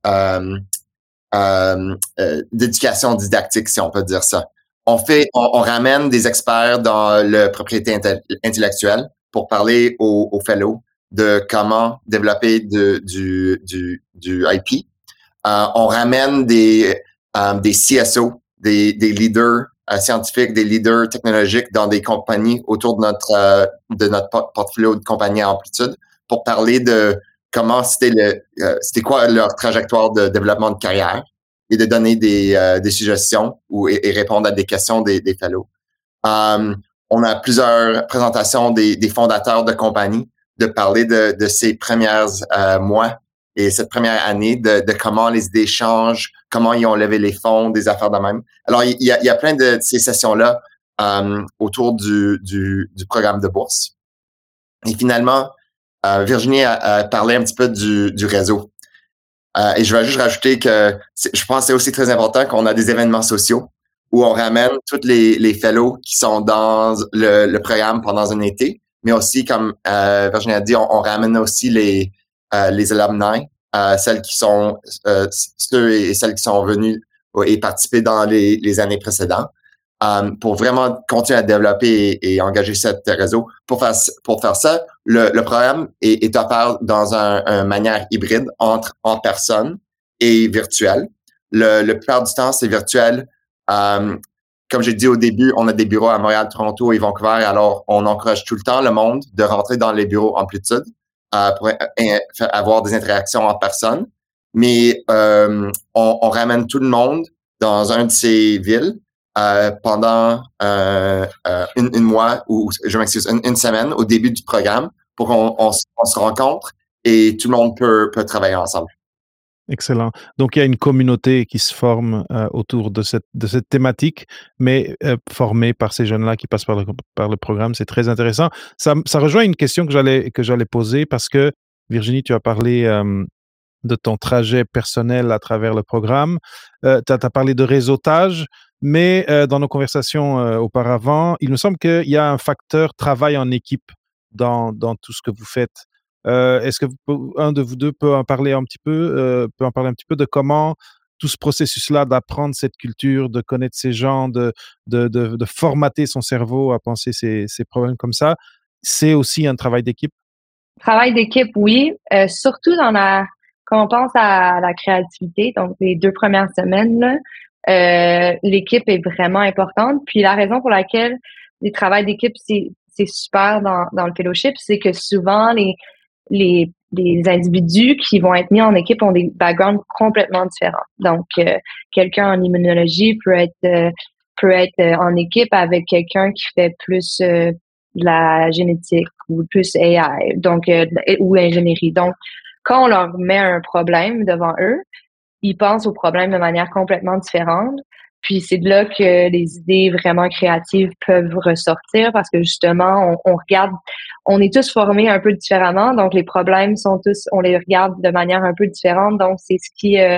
d'éducation didactique, si on peut dire ça on fait, on, ramène des experts dans le propriété intellectuelle pour parler aux, fellows de comment développer du, du, du IP. Euh, on ramène des, euh, des CSO, des, des leaders euh, scientifiques, des leaders technologiques dans des compagnies autour de notre, de notre portfolio de compagnies à amplitude pour parler de comment c'était le, c'était quoi leur trajectoire de développement de carrière et de donner des, euh, des suggestions ou, et, répondre à des questions des, des fellows. On a plusieurs présentations des, des, fondateurs de compagnies de parler de, de ces premières euh, mois et cette première année de, de, comment les idées changent, comment ils ont levé les fonds, des affaires de même. Alors, il y a, il y a plein de ces sessions-là um, autour du, du, du, programme de bourse. Et finalement, euh, Virginie a, parlé un petit peu du, du réseau. Euh, et je vais juste rajouter que je pense que c'est aussi très important qu'on a des événements sociaux où on ramène tous les, les fellows qui sont dans le, le programme pendant un été, mais aussi, comme euh, Virginie a dit, on, ramène aussi les, euh, les alumni, euh, celles qui sont euh, ceux et celles qui sont venus et participer dans les, années précédentes. Pour vraiment continuer à développer et, engager ce réseau. Pour faire, pour faire ça, le, programme est, est offert dans une un manière hybride entre en personne et virtuel. Le, le plupart du temps, c'est virtuel. Comme j'ai dit au début, on a des bureaux à Montréal, Toronto et Vancouver, alors on encourage tout le temps le monde de rentrer dans les bureaux Amplitude euh, pour avoir des interactions en personne. Mais euh, on, ramène tout le monde dans un de ces villes euh, pendant euh, une, une, mois ou je m'excuse une, semaine au début du programme pour qu'on on, on se rencontre et tout le monde peut, peut travailler ensemble. Excellent. Donc il y a une communauté qui se forme euh, autour de cette, de cette thématique, mais euh, formée par ces jeunes-là qui passent par le, par le programme. C'est très intéressant. Ça, ça rejoint une question que j'allais que j'allais poser parce que Virginie, tu as parlé de ton trajet personnel à travers le programme. Euh, tu as, parlé de réseautage. Mais dans nos conversations auparavant, il me semble qu'il y a un facteur travail en équipe dans, dans tout ce que vous faites. Euh, Est-ce que un de vous deux peut en parler un petit peu, euh, peut en parler un petit peu de comment tout ce processus-là d'apprendre cette culture, de connaître ces gens, de, de, de, formater son cerveau à penser ces, ces problèmes comme ça, c'est aussi un travail d'équipe? Travail d'équipe, oui. Euh, surtout dans la, quand on pense à la créativité, donc les deux premières semaines, l'équipe est vraiment importante. Puis la raison pour laquelle le travail d'équipe, c'est super dans, dans le fellowship, c'est que souvent les, les, individus qui vont être mis en équipe ont des backgrounds complètement différents. Donc, euh, quelqu'un en immunologie peut être euh, peut être en équipe avec quelqu'un qui fait plus de la génétique ou plus AI, donc ou ingénierie. Donc, quand on leur met un problème devant eux, ils pensent au problème de manière complètement différente. Puis c'est de là que les idées vraiment créatives peuvent ressortir parce que justement, on, regarde, on est tous formés un peu différemment, donc les problèmes sont tous, on les regarde de manière un peu différente. Donc c'est ce qui, euh,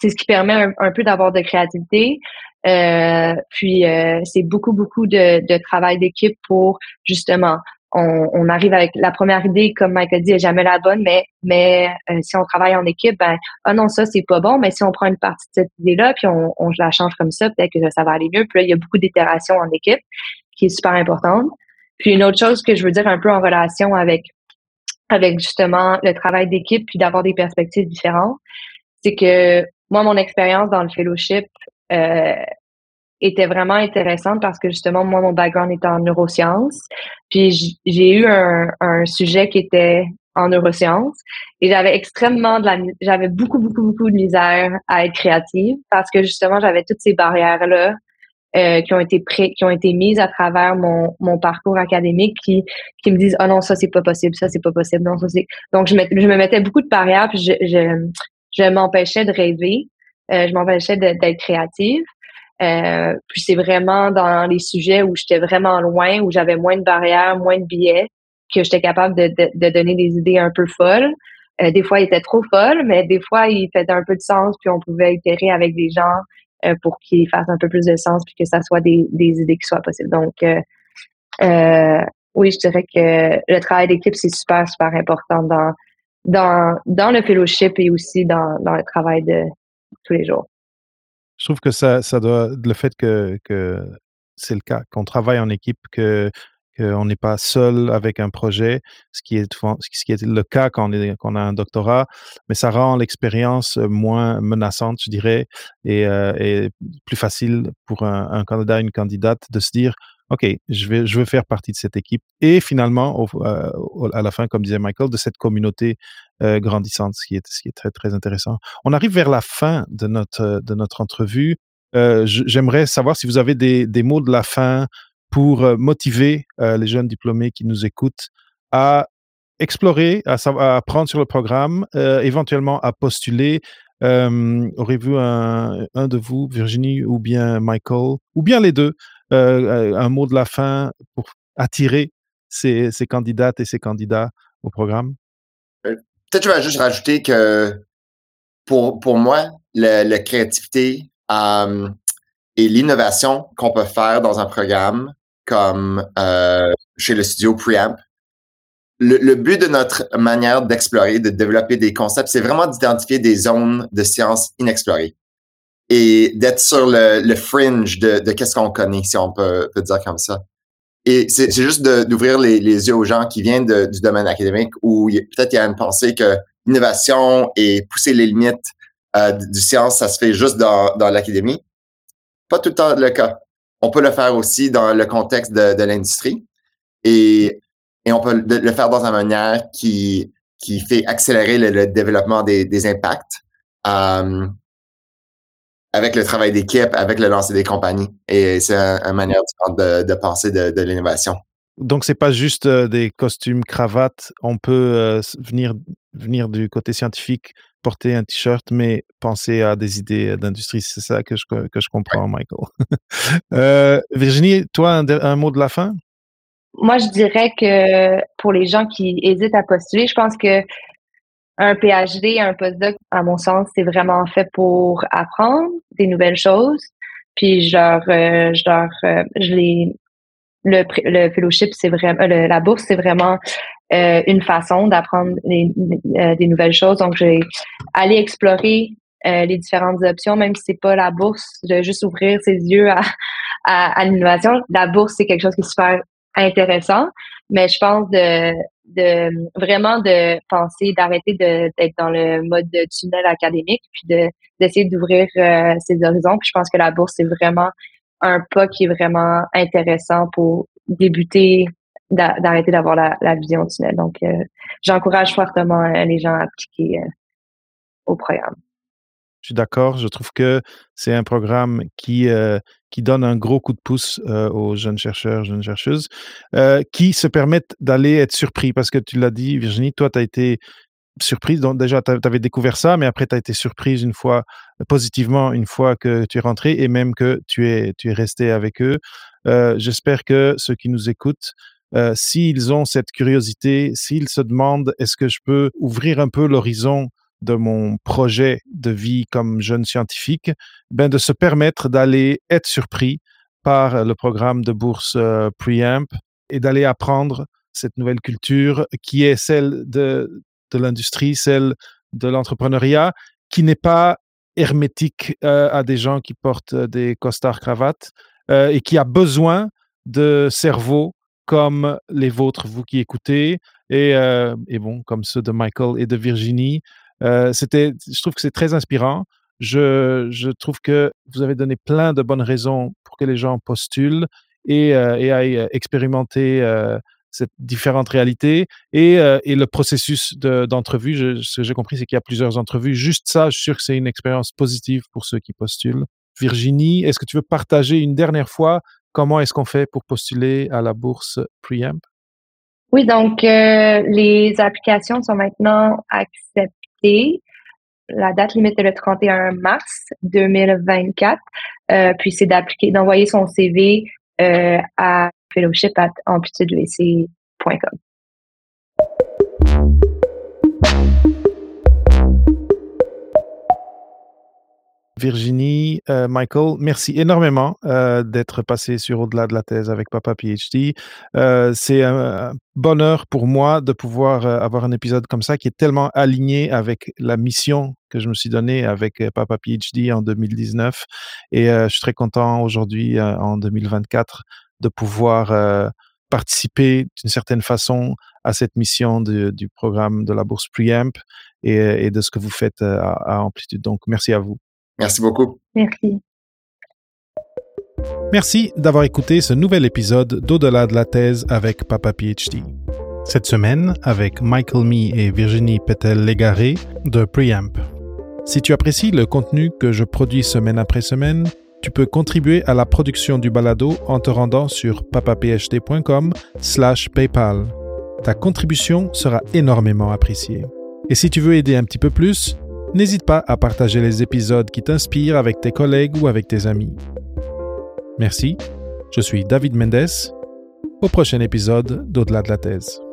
c'est ce qui permet un, peu d'avoir de créativité. Euh, puis euh, c'est beaucoup beaucoup de, de travail d'équipe pour justement on, arrive avec la première idée, comme Mike a dit, est jamais la bonne, mais mais euh, si on travaille en équipe, ben ah non ça c'est pas bon, mais si on prend une partie de cette idée-là puis on, on la change comme ça, peut-être que ça, va aller mieux. Puis là il y a beaucoup d'itérations en équipe qui est super importante. Puis une autre chose que je veux dire un peu en relation avec avec justement le travail d'équipe puis d'avoir des perspectives différentes, c'est que moi mon expérience dans le fellowship euh, était vraiment intéressante parce que justement, moi, mon background est en neurosciences. Puis j'ai eu un, un, sujet qui était en neurosciences et j'avais extrêmement de la j'avais beaucoup beaucoup beaucoup de misère à être créative parce que justement j'avais toutes ces barrières là euh, qui ont été pré qui ont été mises à travers mon, mon parcours académique qui qui me disent oh non ça c'est pas possible ça c'est pas possible non ça c'est donc je me, je me mettais beaucoup de barrières puis je je, je m'empêchais de rêver euh, je m'empêchais d'être créative euh, puis c'est vraiment dans les sujets où j'étais vraiment loin, où j'avais moins de barrières, moins de billets, que j'étais capable de, donner des idées un peu folles. Euh, des fois, ils étaient trop folles, mais des fois, ils faisaient un peu de sens, puis on pouvait itérer avec des gens euh, pour qu'ils fassent un peu plus de sens, puis que ça soit des, idées qui soient possibles. Donc, oui, je dirais que le travail d'équipe, c'est super, super important dans, le fellowship et aussi dans le travail de tous les jours. Je trouve que ça, doit, le fait que, c'est le cas, qu'on travaille en équipe, qu'on n'est pas seul avec un projet, ce qui est, le cas quand on, a un doctorat, mais ça rend l'expérience moins menaçante, je dirais, et, et plus facile pour un, candidat, une candidate de se dire, OK, je veux faire partie de cette équipe. Et finalement, à la fin, comme disait Michael, de cette communauté euh, grandissante, ce qui, est, très, très intéressant. On arrive vers la fin de notre, de notre entrevue. Euh, j'aimerais savoir si vous avez des, des, mots de la fin pour euh, motiver les jeunes diplômés qui nous écoutent à explorer, à, à apprendre sur le programme, éventuellement à postuler. Aurez-vous un, un, de vous, Virginie, ou bien Michael, ou bien les deux, un mot de la fin pour attirer ces, candidates et ces candidats au programme? Peut-être je vais juste rajouter que pour, pour moi, la créativité et l'innovation qu'on peut faire dans un programme comme euh, chez le studio Preamp, le, le, but de notre manière d'explorer, de développer des concepts, c'est vraiment d'identifier des zones de sciences inexplorées et d'être sur le, le, fringe de, de qu'est-ce qu'on connaît, si on peut, peut dire comme ça. Et c'est juste d'ouvrir les, les, yeux aux gens qui viennent du domaine académique où peut-être il y a une pensée que l'innovation et pousser les limites euh, du science, ça se fait juste dans, dans l'académie. Pas tout le temps le cas. On peut le faire aussi dans le contexte de, de l'industrie et, et on peut le faire dans une manière qui, qui fait accélérer le, développement des, des impacts. Euh, avec le travail d'équipe, avec le lancer des compagnies. Et c'est une manière de, de penser de, de l'innovation. Donc, c'est pas juste euh, des costumes, cravates. On peut euh, venir, venir du côté scientifique, porter un t-shirt, mais penser à des idées d'industrie. C'est ça que je, que je comprends, Michael. euh, Virginie, toi, un, un, mot de la fin? Moi, je dirais que pour les gens qui hésitent à postuler, je pense que un PhD, un postdoc, à mon sens, c'est vraiment fait pour apprendre des nouvelles choses. Puis genre, euh, genre, euh, je l'ai, le, le fellowship, c'est vraiment, la bourse, c'est vraiment euh, une façon d'apprendre des, nouvelles choses. Donc, j'ai allé explorer les différentes options, même si c'est pas la bourse, de juste ouvrir ses yeux à, à, l'innovation. La bourse, c'est quelque chose qui est super intéressant, mais je pense de, de vraiment de penser, d'arrêter d'être dans le mode de tunnel académique, puis de d'essayer d'ouvrir euh, ses horizons. Puis je pense que la bourse, c'est vraiment un pas qui est vraiment intéressant pour débuter, d'arrêter d'avoir la, la, vision tunnel. Donc, euh, j'encourage fortement euh, les gens à appliquer au programme. Je suis d'accord. Je trouve que c'est un programme qui, euh, qui donne un gros coup de pouce euh, aux jeunes chercheurs, jeunes chercheuses, euh, qui se permettent d'aller être surpris. Parce que tu l'as dit, Virginie, toi, tu as été surprise. Donc, déjà, tu avais découvert ça, mais après, tu as été surprise une fois, positivement, une fois que tu es rentré et même que tu es, tu es resté avec eux. J'espère que ceux qui nous écoutent, s'ils ont cette curiosité, s'ils se demandent est-ce que je peux ouvrir un peu l'horizon de mon projet de vie comme jeune scientifique, ben de se permettre d'aller être surpris par le programme de bourse euh, Preamp et d'aller apprendre cette nouvelle culture qui est celle de, de l'industrie, celle de l'entrepreneuriat, qui n'est pas hermétique euh, à des gens qui portent des costards cravates euh, et qui a besoin de cerveaux comme les vôtres, vous qui écoutez, et, et bon, comme ceux de Michael et de Virginie, euh, c'était, je trouve que c'est très inspirant. Je, je, trouve que vous avez donné plein de bonnes raisons pour que les gens postulent et, euh, et aillent euh, expérimenter euh, cette différente réalité et, et le processus d'entrevue. De, ce que j'ai compris, c'est qu'il y a plusieurs entrevues. Juste ça, je suis sûr que c'est une expérience positive pour ceux qui postulent. Virginie, est-ce que tu veux partager une dernière fois comment est-ce qu'on fait pour postuler à la bourse Preamp? Oui, donc les applications sont maintenant acceptées la date limite est le 31 mars 2024. Euh, puis c'est d'appliquer, d'envoyer son CV euh, à fellowship. Virginie, euh, Michael, merci énormément euh, d'être passé sur Au-delà de la thèse avec Papa PhD. Euh, c'est un, bonheur pour moi de pouvoir avoir un épisode comme ça qui est tellement aligné avec la mission que je me suis donnée avec Papa PhD en 2019. Et je suis très content aujourd'hui, en 2024, de pouvoir participer d'une certaine façon à cette mission du programme de la bourse Preamp et, de ce que vous faites à, à Amplitude. Donc, merci à vous. Merci beaucoup. Merci. Merci d'avoir écouté ce nouvel épisode d'Au-delà de la thèse avec Papa PhD. Cette semaine, avec Michael Mee et Virginie Petel-Légaré de Preamp. Si tu apprécies le contenu que je produis semaine après semaine, tu peux contribuer à la production du balado en te rendant sur papaphd.com slash paypal. Ta contribution sera énormément appréciée. Et si tu veux aider un petit peu plus, n'hésite pas à partager les épisodes qui t'inspirent avec tes collègues ou avec tes amis. Merci, je suis David Mendes. Au prochain épisode d'Au-delà de la thèse.